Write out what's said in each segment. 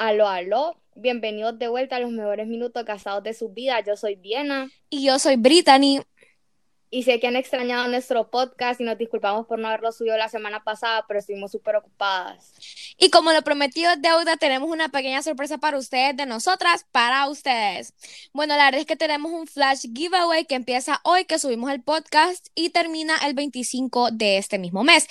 Aló, aló. Bienvenidos de vuelta a los mejores minutos casados de su vida. Yo soy Diana. Y yo soy Brittany. Y sé que han extrañado nuestro podcast y nos disculpamos por no haberlo subido la semana pasada, pero estuvimos súper ocupadas. Y como lo prometido es deuda, tenemos una pequeña sorpresa para ustedes, de nosotras, para ustedes. Bueno, la verdad es que tenemos un flash giveaway que empieza hoy, que subimos el podcast y termina el 25 de este mismo mes.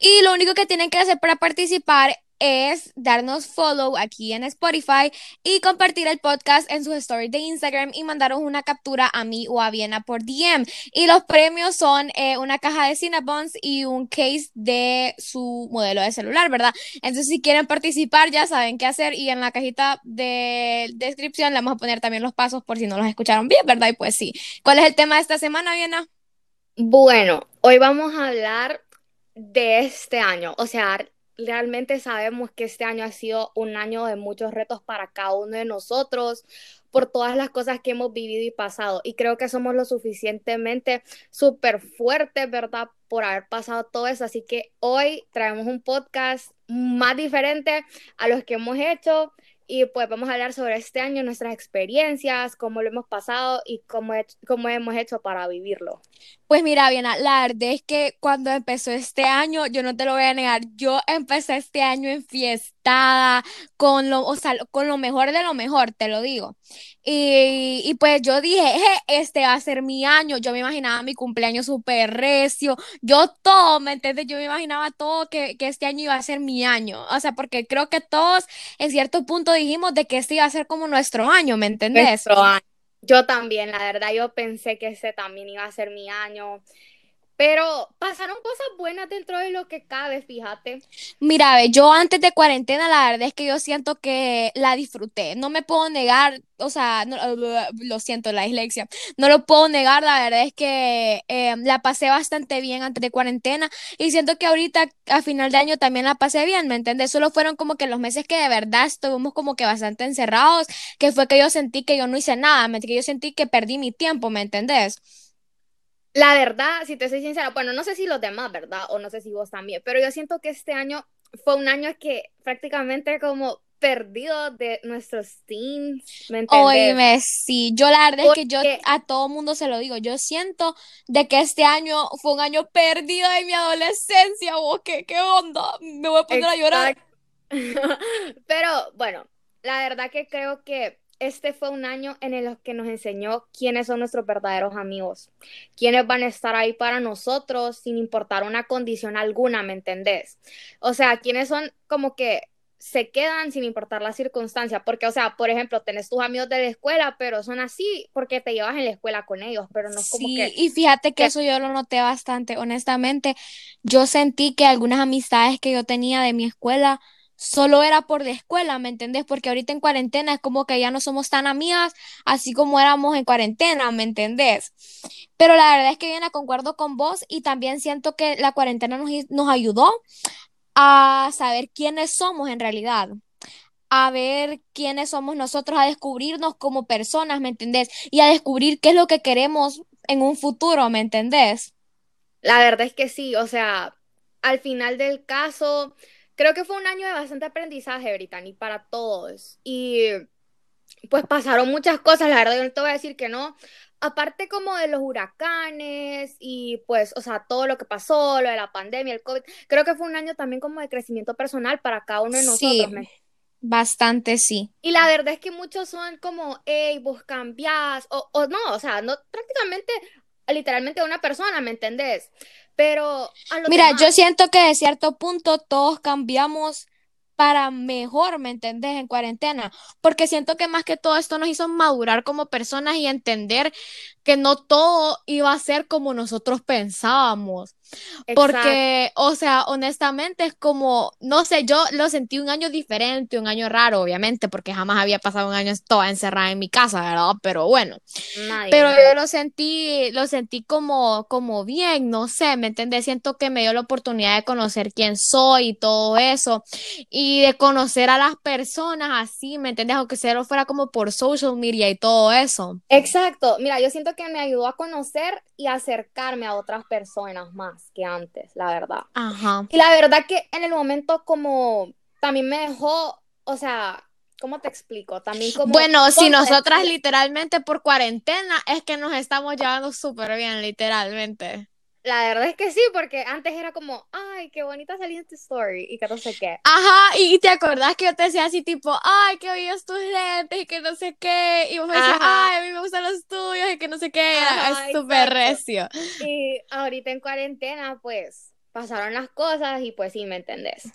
Y lo único que tienen que hacer para participar es darnos follow aquí en Spotify y compartir el podcast en sus stories de Instagram y mandaros una captura a mí o a Viena por DM. Y los premios son eh, una caja de Cinnabons y un case de su modelo de celular, ¿verdad? Entonces, si quieren participar, ya saben qué hacer y en la cajita de descripción le vamos a poner también los pasos por si no los escucharon bien, ¿verdad? Y pues sí. ¿Cuál es el tema de esta semana, Viena? Bueno, hoy vamos a hablar de este año, o sea, realmente sabemos que este año ha sido un año de muchos retos para cada uno de nosotros por todas las cosas que hemos vivido y pasado. Y creo que somos lo suficientemente súper fuertes, ¿verdad? Por haber pasado todo eso. Así que hoy traemos un podcast más diferente a los que hemos hecho y pues vamos a hablar sobre este año, nuestras experiencias, cómo lo hemos pasado y cómo, cómo hemos hecho para vivirlo. Pues mira, bien, la verdad es que cuando empezó este año, yo no te lo voy a negar, yo empecé este año enfiestada, con lo, o sea, con lo mejor de lo mejor, te lo digo. Y, y pues yo dije, este va a ser mi año, yo me imaginaba mi cumpleaños súper recio, yo todo, ¿me entiendes? Yo me imaginaba todo que, que este año iba a ser mi año, o sea, porque creo que todos en cierto punto dijimos de que este iba a ser como nuestro año, ¿me entendés? Nuestro año. Yo también, la verdad, yo pensé que ese también iba a ser mi año. Pero pasaron cosas buenas dentro de lo que cabe, fíjate. Mira, yo antes de cuarentena, la verdad es que yo siento que la disfruté. No me puedo negar, o sea, no, lo siento, la dislexia. No lo puedo negar, la verdad es que eh, la pasé bastante bien antes de cuarentena y siento que ahorita a final de año también la pasé bien, ¿me entiendes? Solo fueron como que los meses que de verdad estuvimos como que bastante encerrados, que fue que yo sentí que yo no hice nada, que yo sentí que perdí mi tiempo, ¿me entendés? La verdad, si te soy sincera, bueno, no sé si los demás, ¿verdad? O no sé si vos también, pero yo siento que este año fue un año que prácticamente como perdido de nuestros teens, ¿me entiendes? Oíme, sí, yo la verdad es que yo a todo mundo se lo digo, yo siento de que este año fue un año perdido de mi adolescencia, vos, ¿qué, qué onda? Me voy a poner a llorar. Pero bueno, la verdad que creo que este fue un año en el que nos enseñó quiénes son nuestros verdaderos amigos, quiénes van a estar ahí para nosotros sin importar una condición alguna, ¿me entendés? O sea, quiénes son como que se quedan sin importar la circunstancia, porque, o sea, por ejemplo, tenés tus amigos de la escuela, pero son así porque te llevas en la escuela con ellos, pero no es como que... y fíjate que, eso yo lo noté bastante, honestamente, yo sentí que algunas amistades que yo tenía de mi escuela, solo era por la escuela, ¿me entendés? Porque ahorita en cuarentena es como que ya no somos tan amigas, así como éramos en cuarentena, ¿me entendés? Pero la verdad es que viene concuerdo con vos y también siento que la cuarentena nos, nos ayudó a saber quiénes somos en realidad a ver quiénes somos nosotros, a descubrirnos como personas, ¿me entendés? Y a descubrir qué es lo que queremos en un futuro, ¿me entendés? La verdad es que sí, o sea, al final del caso, creo que fue un año de bastante aprendizaje, Brittany, para todos. Y pues pasaron muchas cosas, la verdad, yo no te voy a decir que no. Aparte como de los huracanes y pues, o sea, todo lo que pasó, lo de la pandemia, el COVID, creo que fue un año también como de crecimiento personal para cada uno de nosotros. Sí, bastante sí. Y la verdad es que muchos son como, hey, vos cambiás, o, o no, o sea, no prácticamente, literalmente una persona, ¿me entendés? Pero Mira, yo siento que de cierto punto todos cambiamos para mejor, ¿me entendés? En cuarentena, porque siento que más que todo esto nos hizo madurar como personas y entender que no todo iba a ser como nosotros pensábamos. Porque, o sea, honestamente es como, no sé, yo lo sentí un año diferente, un año raro, obviamente, porque jamás había pasado un año toda encerrada en mi casa, ¿verdad? Pero bueno, pero yo lo sentí, lo sentí como, como bien, no sé, ¿me entiendes? Siento que me dio la oportunidad de conocer quién soy y todo eso, y de conocer a las personas así, ¿me entiendes? Aunque sea fuera como por social media y todo eso. Exacto, mira, yo siento que me ayudó a conocer y acercarme a otras personas más que antes, la verdad. Ajá. Y la verdad que en el momento como también me dejó, o sea, ¿cómo te explico? También como... Bueno, si nosotras literalmente por cuarentena es que nos estamos llevando súper bien, literalmente. La verdad es que sí, porque antes era como, ay, qué bonita salió en tu story y que no sé qué. Ajá, y te acordás que yo te decía así tipo, ay, qué bellos tus lentes y que no sé qué. Y vos me decías, ay, a mí me gustan los tuyos y que no sé qué. es súper recio. Y ahorita en cuarentena, pues, pasaron las cosas y pues sí, ¿me entendés?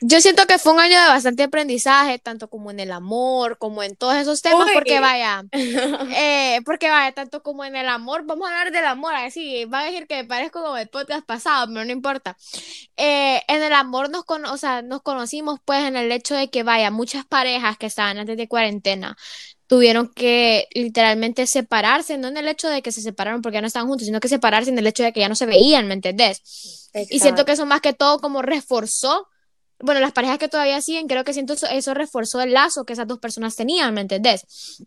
Yo siento que fue un año de bastante aprendizaje, tanto como en el amor, como en todos esos temas, porque vaya, eh, porque vaya, tanto como en el amor, vamos a hablar del amor, así, va a decir que parezco como el podcast pasado, pero no importa. Eh, en el amor nos, o sea, nos conocimos pues en el hecho de que vaya, muchas parejas que estaban antes de cuarentena tuvieron que literalmente separarse, no en el hecho de que se separaron porque ya no estaban juntos, sino que separarse en el hecho de que ya no se veían, ¿me entendés? Y siento que eso más que todo como reforzó, bueno, las parejas que todavía siguen, creo que siento eso, eso reforzó el lazo que esas dos personas tenían, ¿me entendés?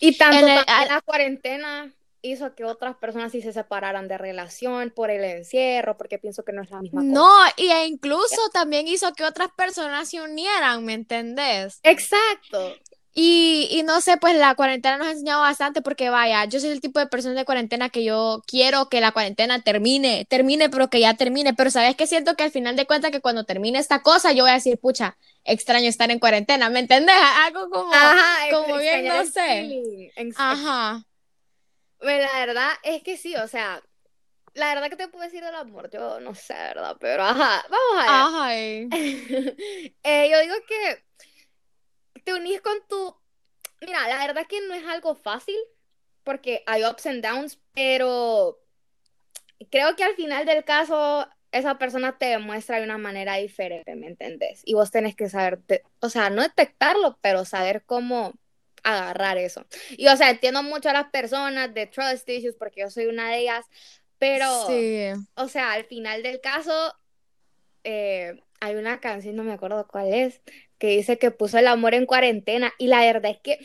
Y tanto la cuarentena hizo que otras personas sí se separaran de relación por el encierro, porque pienso que no es la misma cosa. No, y e incluso también hizo que otras personas se unieran, ¿me entendés? Exacto. Y, y, no sé, pues la cuarentena nos ha enseñado bastante porque vaya, yo soy el tipo de persona de cuarentena que yo quiero que la cuarentena termine, termine, pero que ya termine, pero sabes que siento que al final de cuentas que cuando termine esta cosa yo voy a decir, pucha, extraño estar en cuarentena, ¿me entendés? Algo como, como bien, no sé. Ajá. Pues la verdad es que sí, o sea, la verdad que te puedo decir del amor, yo no sé, ¿verdad? Pero ajá, vamos a ver. Ajá. eh, yo digo que te unís con tu... Mira, la verdad que no es algo fácil, porque hay ups and downs, pero creo que al final del caso esa persona te demuestra de una manera diferente, ¿me entendés? Y vos tenés que saber, o sea, no detectarlo, pero saber cómo agarrar eso. Y o sea, entiendo mucho a las personas de trust issues porque yo soy una de ellas, pero, o sea, al final del caso, eh, hay una canción, no me acuerdo cuál es, que dice que puso el amor en cuarentena y la verdad es que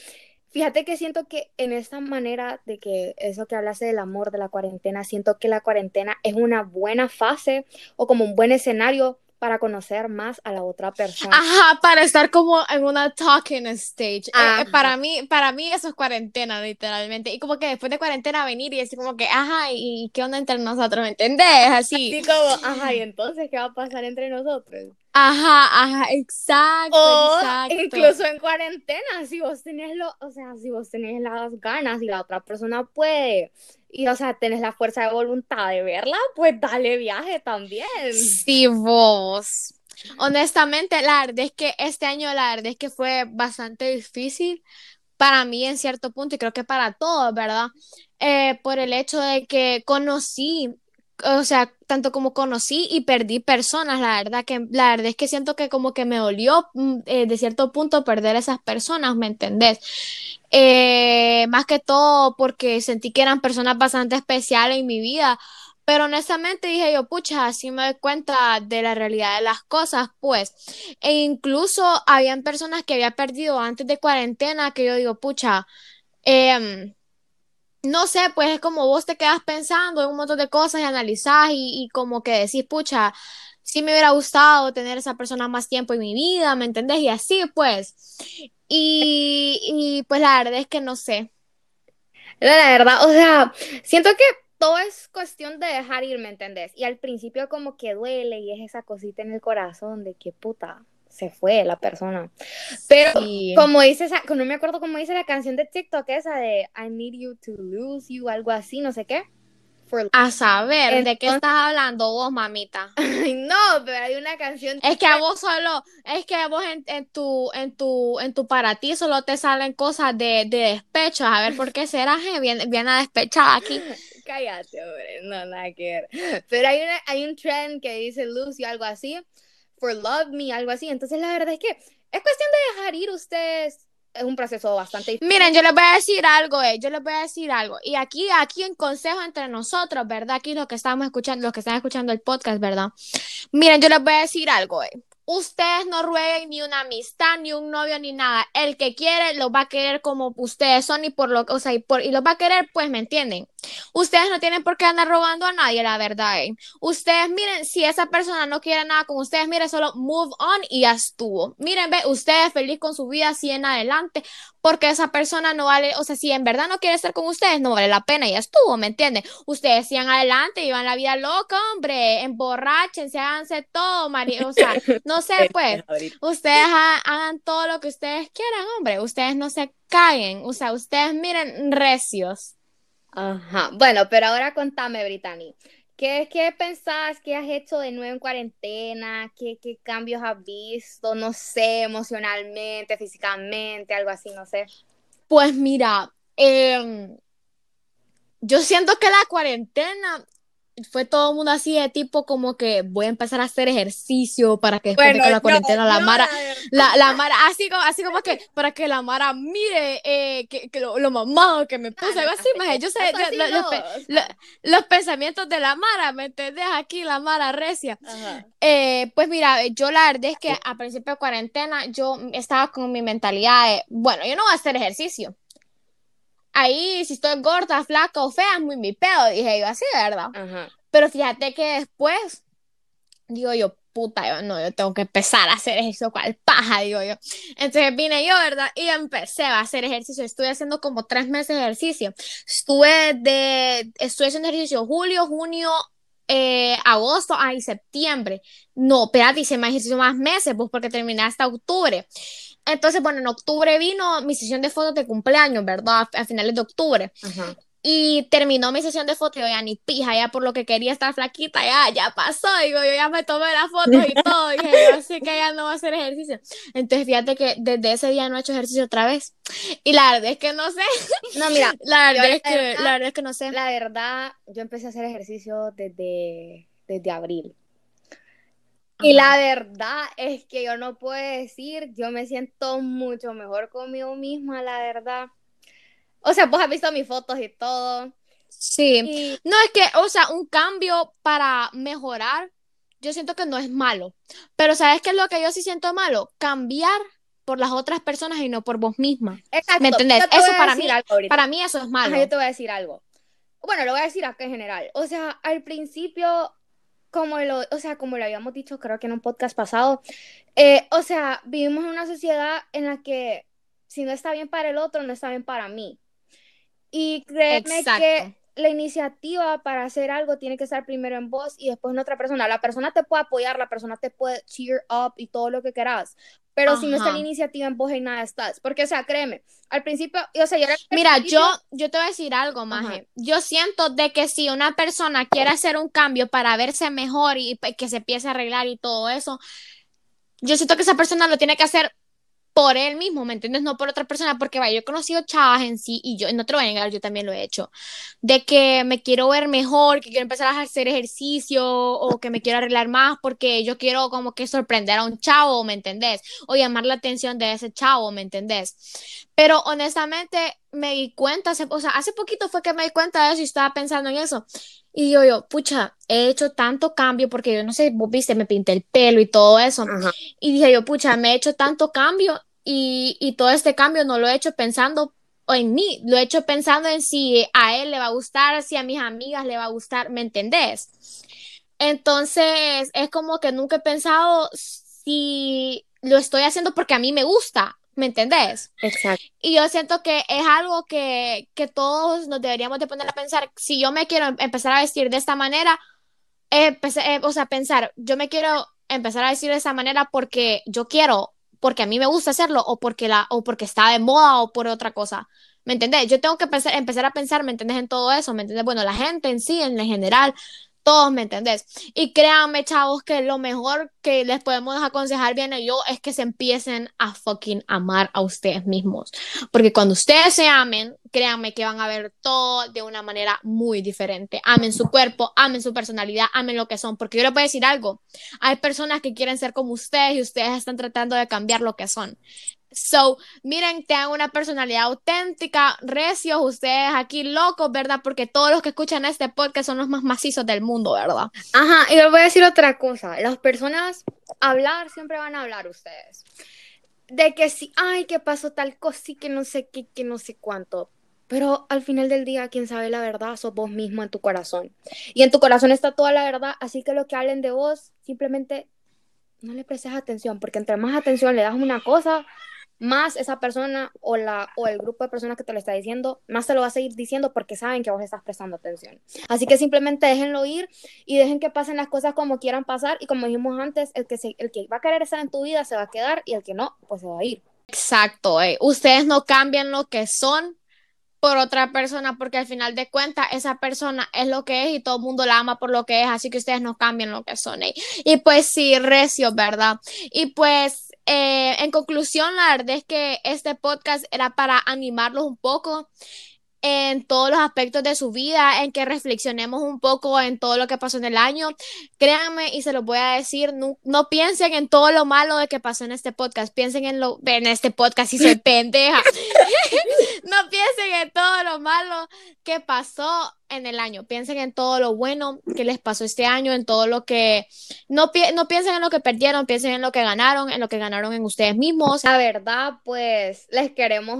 fíjate que siento que en esta manera de que eso que hablase del amor de la cuarentena, siento que la cuarentena es una buena fase o como un buen escenario para conocer más a la otra persona. Ajá, para estar como en una talking stage. Eh, eh, para mí, para mí eso es cuarentena, literalmente. Y como que después de cuarentena venir y decir como que, ajá, ¿y qué onda entre nosotros? ¿Me entendés? Así. Así como, ajá, ¿y entonces qué va a pasar entre nosotros? Ajá, ajá, exacto, o exacto. incluso en cuarentena, si vos tenés lo, o sea, si vos tenés las ganas y la otra persona puede y o sea, tenés la fuerza de voluntad de verla, pues dale viaje también. Sí, vos. Honestamente, la verdad es que este año, la verdad es que fue bastante difícil para mí en cierto punto y creo que para todos, ¿verdad? Eh, por el hecho de que conocí o sea, tanto como conocí y perdí personas, la verdad que la verdad es que siento que como que me dolió mm, eh, de cierto punto perder esas personas, ¿me entendés? Eh, más que todo porque sentí que eran personas bastante especiales en mi vida, pero honestamente dije yo, pucha, así me doy cuenta de la realidad de las cosas, pues, e incluso habían personas que había perdido antes de cuarentena que yo digo, pucha, eh, no sé, pues es como vos te quedas pensando en un montón de cosas y analizás y, y como que decís, pucha, sí me hubiera gustado tener esa persona más tiempo en mi vida, ¿me entendés? Y así, pues. Y, y pues la verdad es que no sé. La verdad, o sea, siento que todo es cuestión de dejar ir, ¿me entendés? Y al principio como que duele y es esa cosita en el corazón de que puta, se fue la persona. Pero como dice esa, no me acuerdo cómo dice la canción de TikTok esa de I need you to lose you, algo así, no sé qué. a saber, ¿de qué estás hablando vos, mamita? no, pero hay una canción. Es que a vos solo, es que a vos en, en, tu, en tu, en tu para ti solo te salen cosas de, de despecho. A ver, ¿por qué será? Bien, bien a despechar aquí. Cállate, hombre, no, nada que ver. Pero hay, una, hay un trend que dice lose you, algo así for Love Me, algo así. Entonces, la verdad es que es cuestión de dejar ir ustedes. Es un proceso bastante difícil. Miren, yo les voy a decir algo, eh, yo les voy a decir algo. Y aquí, aquí en consejo entre nosotros, ¿verdad? Aquí los que estamos escuchando, los que están escuchando el podcast, ¿verdad? Miren, yo les voy a decir algo, eh. Ustedes no rueguen ni una amistad, ni un novio, ni nada. El que quiere lo va a querer como ustedes son y por lo, o sea, y, por, y lo va a querer, pues, ¿me entienden? Ustedes no tienen por qué andar robando a nadie, la verdad. ¿eh? Ustedes miren, si esa persona no quiere nada con ustedes, miren, solo move on y ya estuvo. Miren, ve, ustedes feliz con su vida así en adelante, porque esa persona no vale, o sea, si en verdad no quiere estar con ustedes, no vale la pena y ya estuvo, ¿me entienden? Ustedes sigan adelante, vivan la vida loca, hombre, emborráchense, háganse todo, María, o sea, no sé, pues, ustedes hagan todo lo que ustedes quieran, hombre, ustedes no se caguen, o sea, ustedes miren recios. Ajá. Bueno, pero ahora contame, Brittany. ¿Qué, ¿Qué pensás que has hecho de nuevo en cuarentena? ¿Qué, ¿Qué cambios has visto? No sé, emocionalmente, físicamente, algo así, no sé. Pues mira, em, yo siento que la cuarentena fue todo el mundo así de tipo como que voy a empezar a hacer ejercicio para que después de la cuarentena la Mara, la, la, Mara, así como, así como que para que la Mara mire eh, que, que lo, lo, mamado que me puse, algo así, más yo sé, los, pensamientos de la Mara, ¿me entendés? Aquí la Mara recia. Eh, pues mira, yo la verdad es que a principio de cuarentena yo estaba con mi mentalidad de, bueno, yo no voy a hacer ejercicio ahí si estoy gorda, flaca o fea, es muy mi pedo, dije yo así, ¿verdad? Pero fíjate que después, digo yo, puta, yo no, yo tengo que empezar a hacer ejercicio, cual paja, digo yo. Entonces vine yo, ¿verdad? Y empecé a hacer ejercicio. Estuve haciendo como tres meses de ejercicio. Estuve de, estuve haciendo ejercicio julio, junio, eh, agosto, ay, septiembre. No, espérate, hice más ejercicio más meses, pues porque terminé hasta octubre. Entonces, bueno, en octubre vino mi sesión de fotos de cumpleaños, ¿verdad? A, finales de octubre. Y terminó mi sesión de fotos, yo ya ni pija, ya por lo que quería estar flaquita, ya, ya pasó, digo, yo ya me tomé la foto y todo, dije, yo así que ya no voy a hacer ejercicio. Entonces, fíjate que desde ese día no he hecho ejercicio otra vez. Y la verdad es que no sé. No, mira, la verdad, es, que, la verdad es que no sé. La verdad, yo empecé a hacer ejercicio desde, desde abril. Y la verdad es que yo no puedo decir, yo me siento mucho mejor conmigo misma, la verdad. O sea, vos has visto mis fotos y todo. Sí. No, es que, o sea, un cambio para mejorar, yo siento que no es malo. Pero ¿sabes qué es lo que yo sí siento malo? Cambiar por las otras personas y no por vos misma. Exacto. ¿Me entendés? Eso para mí, para mí eso es malo. yo te voy a decir algo. Bueno, lo voy a decir acá en general. O sea, al principio como lo, o sea, como lo habíamos dicho, creo que en un podcast pasado, eh, o sea, vivimos en una sociedad en la que si no está bien para el otro, no está bien para mí. Y créeme que la iniciativa para hacer algo tiene que estar primero en vos y después en otra persona. La persona te puede apoyar, la persona te puede cheer up y todo lo que quieras. Pero si no está la iniciativa en vos, en nada estás. Porque, o sea, créeme, al principio, o sea, yo Mira, yo, yo te voy a decir algo, Maje. Yo siento de que si una persona quiere hacer un cambio para verse mejor y que se empiece a arreglar y todo eso, yo siento que esa persona lo tiene que hacer por él mismo, ¿me entiendes? No por otra persona, porque vaya, yo he conocido chavas en sí y yo no te lo voy a negar, yo también lo he hecho, de que me quiero ver mejor, que quiero empezar a hacer ejercicio o que me quiero arreglar más porque yo quiero como que sorprender a un chavo, ¿me entendés? O llamar la atención de ese chavo, ¿me entendés? Pero honestamente me di cuenta, o sea, hace poquito fue que me di cuenta de eso y estaba pensando en eso. Y yo, yo, pucha, he hecho tanto cambio porque yo no sé, vos viste, me pinté el pelo y todo eso. Y dije yo, pucha, me he hecho tanto cambio y, todo este cambio no lo he hecho pensando en mí, lo he hecho pensando en si a él le va a gustar, si a mis amigas le va a gustar, ¿me entendés? Entonces, es como que nunca he pensado si lo estoy haciendo porque a mí me gusta, ¿me entendés? Exacto. Y yo siento que es algo que, que todos nos deberíamos de poner a pensar, si yo me quiero em-, empezar a vestir de esta manera, eh, o sea, pensar, yo me quiero empezar a vestir de esta manera porque yo quiero porque a mí me gusta hacerlo o porque, la, o porque está de moda o por otra cosa. ¿Me entendés? Yo tengo que empezar, a pensar, ¿me entendés? En todo eso, ¿me entendés? Bueno, la gente en sí, en general, todos, ¿me entendés? Y créanme, chavos, que lo mejor que les podemos aconsejar bien a yo es que se empiecen a fucking amar a ustedes mismos. Porque cuando ustedes se amen, créanme que van a ver todo de una manera muy diferente. Amen su cuerpo, amen su personalidad, amen lo que son. Porque yo les voy a decir algo. Hay personas que quieren ser como ustedes y ustedes están tratando de cambiar lo que son. So, miren, tengan una personalidad auténtica, recios, ustedes aquí locos, ¿verdad? Porque todos los que escuchan este podcast son los más macizos del mundo, ¿verdad? Ajá, y les voy a decir otra cosa. Las personas hablar siempre van a hablar ustedes. De que si, ay, que pasó tal cosa y que no sé qué, que no sé cuánto. Pero al final del día, quien sabe la verdad sos vos mismo en tu corazón. Y en tu corazón está toda la verdad, así que lo que hablen de vos, simplemente no le prestes atención, porque entre más atención le das una cosa, más esa persona o, la, o el grupo de personas que te lo está diciendo, más te lo va a seguir diciendo porque saben que vos estás prestando atención. Así que simplemente déjenlo ir y dejen que pasen las cosas como quieran pasar y como dijimos antes, el que, se, el que va a querer estar en tu vida se va a quedar y el que no, pues se va a ir. Exacto, eh. ustedes no cambian lo que son por otra persona, porque al final de cuentas esa persona es lo que es y todo el mundo la ama por lo que es, así que ustedes no cambian lo que son. Eh. Y pues sí, recio, ¿verdad? Y pues eh, en conclusión, la verdad es que este podcast era para animarlos un poco en todos los aspectos de su vida, en que reflexionemos un poco en todo lo que pasó en el año. Créanme y se los voy a decir, no, no, piensen en todo lo malo de que pasó en este podcast, piensen en lo en este podcast y soy pendeja. no piensen en todo lo malo que pasó en el año, piensen en todo lo bueno que les pasó este año, en todo lo que no, no piensen en lo que perdieron, piensen en lo que ganaron, en lo que ganaron en ustedes mismos. La verdad, pues les queremos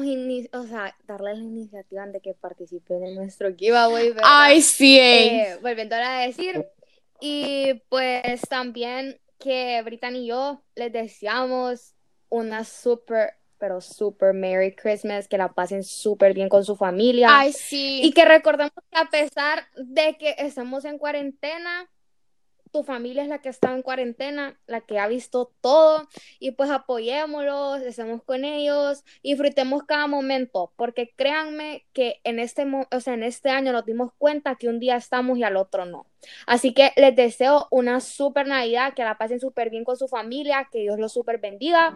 o sea, darles la iniciativa de que participen en nuestro giveaway. ¿verdad? Ay, sí. Eh, volviendo a decir, y pues también que Britan y yo les deseamos una súper pero súper Merry Christmas, que la pasen súper bien con su familia. Ay, sí. Y que recordemos que a pesar de que estamos en cuarentena, tu familia es la que está en cuarentena, la que ha visto todo, y pues apoyémoslos, estemos con ellos, disfrutemos cada momento, porque créanme que en este, o sea, en este año nos dimos cuenta que un día estamos y al otro no. Así que les deseo una súper Navidad, que la pasen súper bien con su familia, que Dios los súper bendiga.